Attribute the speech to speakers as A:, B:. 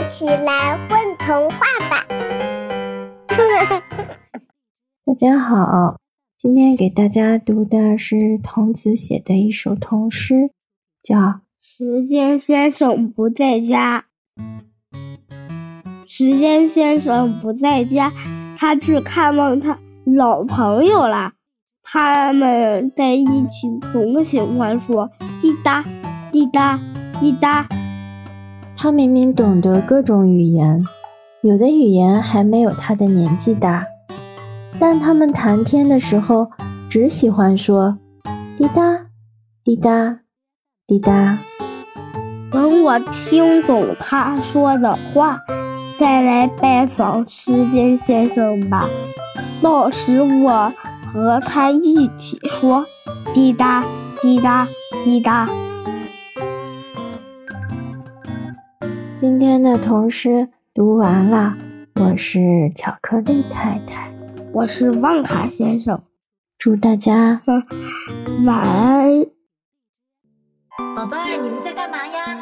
A: 一起来混童话吧！
B: 大家好，今天给大家读的是童子写的一首童诗，叫《
C: 时间先生不在家》。时间先生不在家，他去看望他老朋友了。他们在一起总喜欢说滴答滴答滴答。
B: 他明明懂得各种语言，有的语言还没有他的年纪大，但他们谈天的时候只喜欢说滴答滴答滴答。
C: 等我听懂他说的话，再来拜访时间先生吧。到时我和他一起说滴答滴答滴答。
B: 今天的童诗读完了，我是巧克力太太，
C: 我是旺卡先生，
B: 祝大家
C: 晚安。
D: 宝贝儿，你们在干嘛呀？嘘。